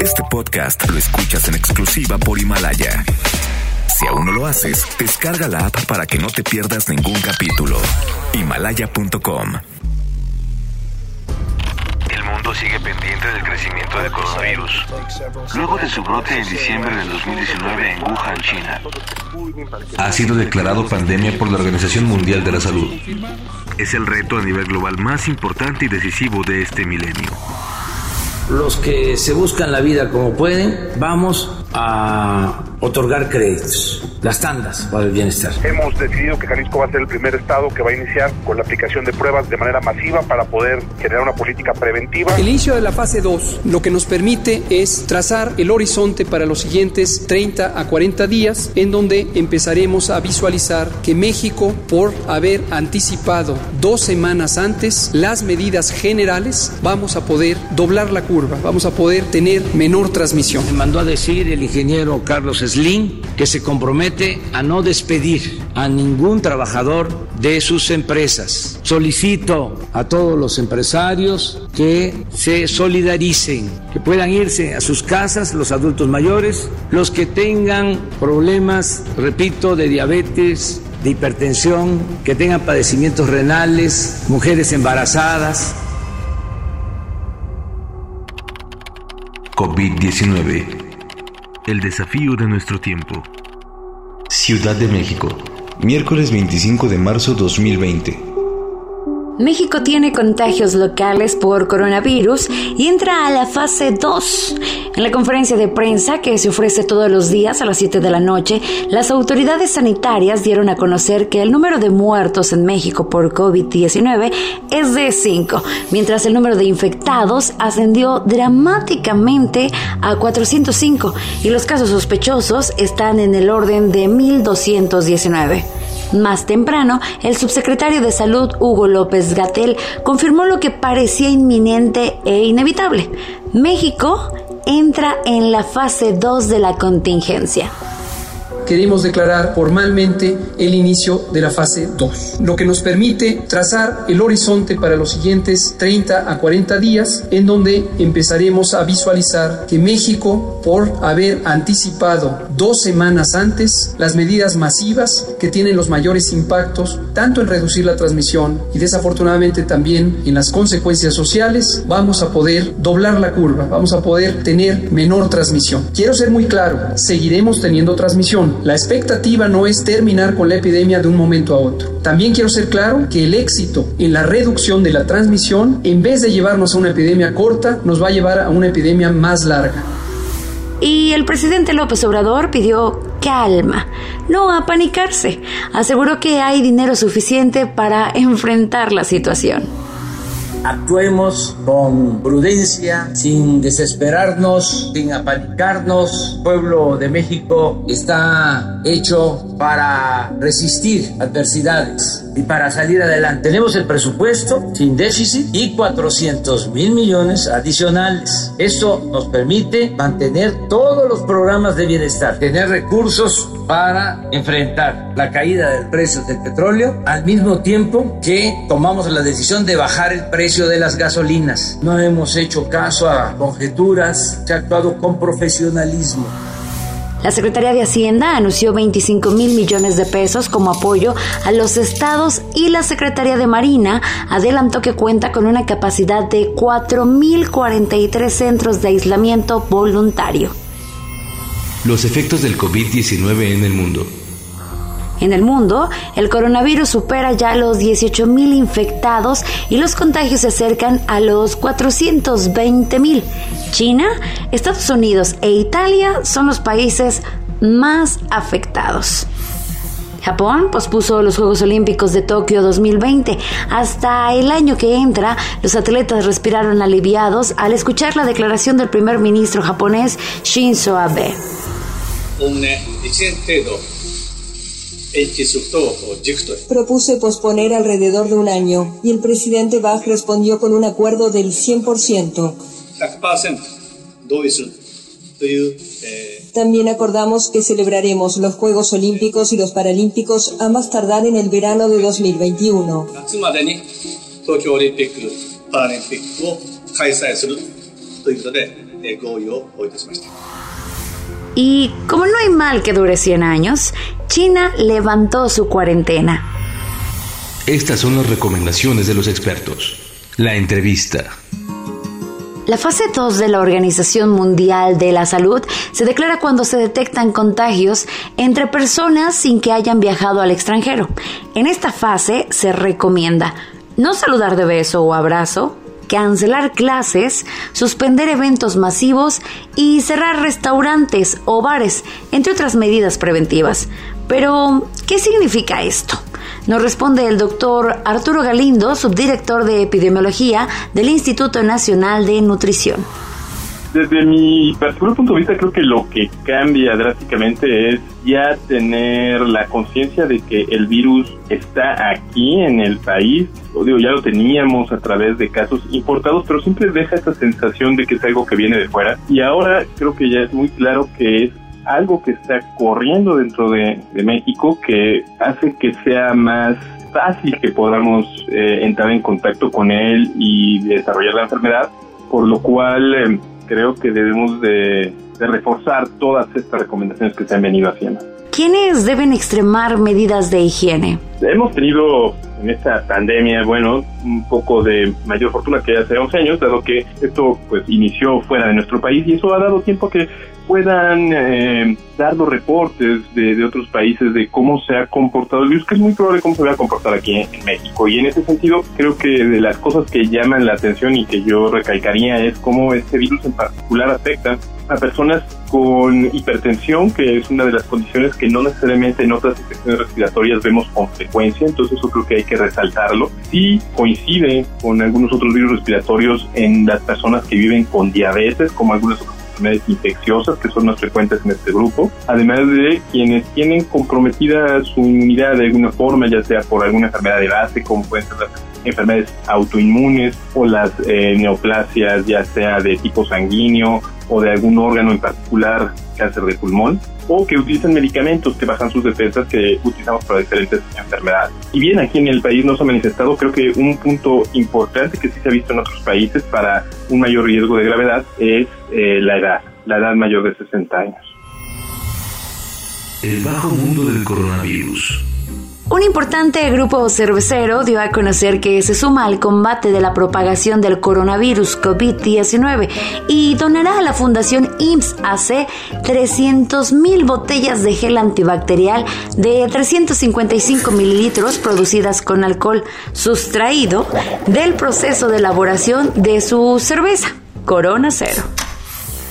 Este podcast lo escuchas en exclusiva por Himalaya. Si aún no lo haces, descarga la app para que no te pierdas ningún capítulo. Himalaya.com El mundo sigue pendiente del crecimiento del coronavirus. Luego de su brote en diciembre del 2019 en Wuhan, China. Ha sido declarado pandemia por la Organización Mundial de la Salud. Es el reto a nivel global más importante y decisivo de este milenio. Los que se buscan la vida como pueden, vamos a otorgar créditos, las tandas para el bienestar. Hemos decidido que Jalisco va a ser el primer estado que va a iniciar con la aplicación de pruebas de manera masiva para poder generar una política preventiva. El inicio de la fase 2 lo que nos permite es trazar el horizonte para los siguientes 30 a 40 días en donde empezaremos a visualizar que México, por haber anticipado dos semanas antes las medidas generales, vamos a poder doblar la curva, vamos a poder tener menor transmisión. Me mandó a decir el ingeniero Carlos Slim que se compromete a no despedir a ningún trabajador de sus empresas. Solicito a todos los empresarios que se solidaricen, que puedan irse a sus casas los adultos mayores, los que tengan problemas, repito, de diabetes, de hipertensión, que tengan padecimientos renales, mujeres embarazadas. COVID-19. El desafío de nuestro tiempo. Ciudad de México. Miércoles 25 de marzo 2020. México tiene contagios locales por coronavirus y entra a la fase 2. En la conferencia de prensa que se ofrece todos los días a las 7 de la noche, las autoridades sanitarias dieron a conocer que el número de muertos en México por COVID-19 es de 5, mientras el número de infectados ascendió dramáticamente a 405 y los casos sospechosos están en el orden de 1.219. Más temprano, el subsecretario de Salud, Hugo López Gatel, confirmó lo que parecía inminente e inevitable. México entra en la fase 2 de la contingencia queremos declarar formalmente el inicio de la fase 2, lo que nos permite trazar el horizonte para los siguientes 30 a 40 días, en donde empezaremos a visualizar que México, por haber anticipado dos semanas antes las medidas masivas que tienen los mayores impactos, tanto en reducir la transmisión y desafortunadamente también en las consecuencias sociales, vamos a poder doblar la curva, vamos a poder tener menor transmisión. Quiero ser muy claro, seguiremos teniendo transmisión, la expectativa no es terminar con la epidemia de un momento a otro. También quiero ser claro que el éxito en la reducción de la transmisión, en vez de llevarnos a una epidemia corta, nos va a llevar a una epidemia más larga. Y el presidente López Obrador pidió calma, no apanicarse. Aseguró que hay dinero suficiente para enfrentar la situación actuemos con prudencia, sin desesperarnos, sin apanicarnos. Pueblo de México está hecho para resistir adversidades y para salir adelante. Tenemos el presupuesto sin déficit y 400 mil millones adicionales. Esto nos permite mantener todos los programas de bienestar, tener recursos para enfrentar la caída del precio del petróleo al mismo tiempo que tomamos la decisión de bajar el precio de las gasolinas. No hemos hecho caso a conjeturas, se ha actuado con profesionalismo. La Secretaría de Hacienda anunció 25 mil millones de pesos como apoyo a los estados y la Secretaría de Marina adelantó que cuenta con una capacidad de 4.043 centros de aislamiento voluntario. Los efectos del COVID-19 en el mundo. En el mundo, el coronavirus supera ya los 18.000 infectados y los contagios se acercan a los 420.000. China, Estados Unidos e Italia son los países más afectados. Japón pospuso los Juegos Olímpicos de Tokio 2020. Hasta el año que entra, los atletas respiraron aliviados al escuchar la declaración del primer ministro japonés Shinzo Abe. Propuse posponer alrededor de un año y el presidente Bach respondió con un acuerdo del 100%. También acordamos que celebraremos los Juegos Olímpicos y los Paralímpicos a más tardar en el verano de 2021. Y como no hay mal que dure 100 años, China levantó su cuarentena. Estas son las recomendaciones de los expertos. La entrevista. La fase 2 de la Organización Mundial de la Salud se declara cuando se detectan contagios entre personas sin que hayan viajado al extranjero. En esta fase se recomienda no saludar de beso o abrazo, cancelar clases, suspender eventos masivos y cerrar restaurantes o bares, entre otras medidas preventivas. Pero, ¿qué significa esto? Nos responde el doctor Arturo Galindo, subdirector de epidemiología del Instituto Nacional de Nutrición. Desde mi particular punto de vista, creo que lo que cambia drásticamente es ya tener la conciencia de que el virus está aquí en el país. O digo, ya lo teníamos a través de casos importados, pero siempre deja esa sensación de que es algo que viene de fuera. Y ahora creo que ya es muy claro que es algo que está corriendo dentro de, México que hace que sea más fácil que podamos eh, entrar en contacto con él y desarrollar la enfermedad, por lo cual eh, creo que debemos de, de reforzar todas estas recomendaciones que se han venido haciendo. ¿Quiénes deben extremar medidas de higiene? Hemos tenido en esta pandemia, bueno, un poco de mayor fortuna que hace 11 años, dado que esto pues inició fuera de nuestro país y eso ha dado tiempo que puedan eh, dar los reportes de, otros países de cómo se ha comportado el virus, que es muy probable cómo se va a comportar aquí en, México. Y en ese sentido, creo que de las cosas que llaman la atención y que yo recalcaría es cómo este virus en particular afecta a personas con hipertensión, que es una de las condiciones que no necesariamente en otras infecciones respiratorias vemos con frecuencia, entonces eso creo que hay que resaltarlo. Sí coincide con algunos otros virus respiratorios en las personas que viven con diabetes, como algunas otras enfermedades infecciosas que son más frecuentes en este grupo, además de quienes tienen comprometida su inmunidad de alguna forma, ya sea por alguna enfermedad de base, como pueden ser las enfermedades autoinmunes o las eh, neoplasias, ya sea de tipo sanguíneo o de algún órgano en particular, cáncer de pulmón, o que utilizan medicamentos que bajan sus defensas que utilizamos para diferentes enfermedades. Y bien, aquí en el país no se ha manifestado, creo que un punto importante que sí se ha visto en otros países para un mayor riesgo de gravedad es eh, la edad, la edad mayor de 60 años. El bajo mundo del coronavirus. Un importante grupo cervecero dio a conocer que se suma al combate de la propagación del coronavirus COVID-19 y donará a la Fundación IMSS AC 300.000 botellas de gel antibacterial de 355 mililitros producidas con alcohol sustraído del proceso de elaboración de su cerveza Corona Cero.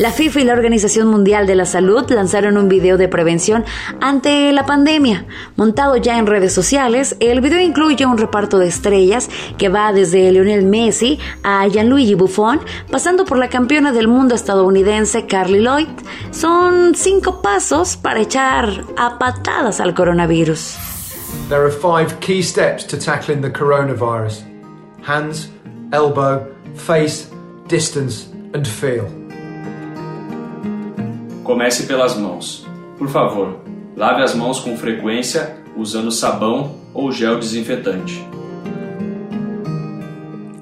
La FIFA y la Organización Mundial de la Salud lanzaron un video de prevención ante la pandemia. Montado ya en redes sociales, el video incluye un reparto de estrellas que va desde Lionel Messi a Gianluigi Buffon, pasando por la campeona del mundo estadounidense Carly Lloyd. Son cinco pasos para echar a patadas al coronavirus. There are five key steps to tackling the coronavirus. Hands, elbow, face, distance and feel. Comece pelas mãos. Por favor, lave as mãos com frequência usando sabão ou gel desinfetante.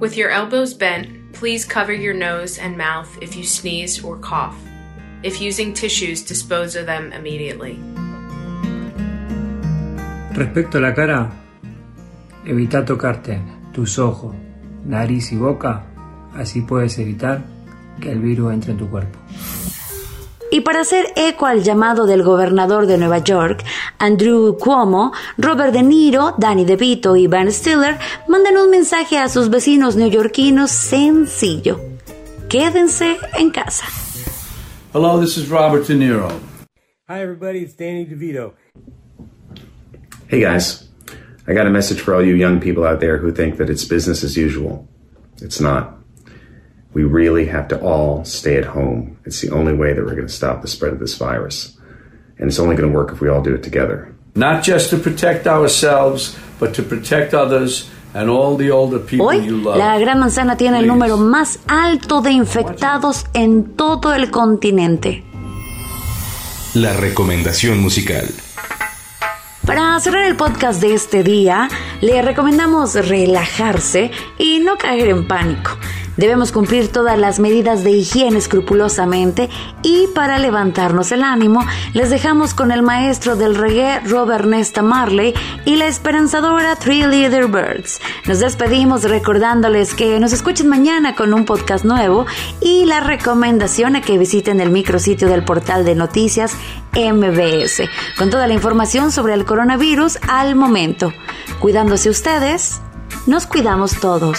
With your elbows bent, please cover your nose and mouth if you sneeze or cough. If using tissues, dispose of them immediately. Respecto a la cara, evita tocarte tus ojos, nariz y boca, así puedes evitar que el virus entre en tu cuerpo. Y para hacer eco al llamado del gobernador de Nueva York, Andrew Cuomo, Robert De Niro, Danny DeVito y Ben Stiller mandan un mensaje a sus vecinos neoyorquinos sencillo. Quédense en casa. Hello, this is Robert De Niro. Hi everybody, it's Danny DeVito. Hey guys, I got a message for all you young people out there who think that it's business as usual. It's not. We really have to all stay at home. It's the only way that we're going to stop the spread of this virus. And it's only going to work if we all do it together. Not just to protect ourselves, but to protect others and all the older people Hoy, you love. la Gran Manzana tiene Please. el número más alto de infectados en todo el continente. La recomendación musical. Para cerrar el podcast de este día, le recomendamos relajarse y no caer en pánico. Debemos cumplir todas las medidas de higiene escrupulosamente y para levantarnos el ánimo les dejamos con el maestro del reggae Robert Nesta Marley y la esperanzadora Three Leader Birds. Nos despedimos recordándoles que nos escuchen mañana con un podcast nuevo y la recomendación a que visiten el micrositio del portal de noticias MBS con toda la información sobre el coronavirus al momento. Cuidándose ustedes, nos cuidamos todos.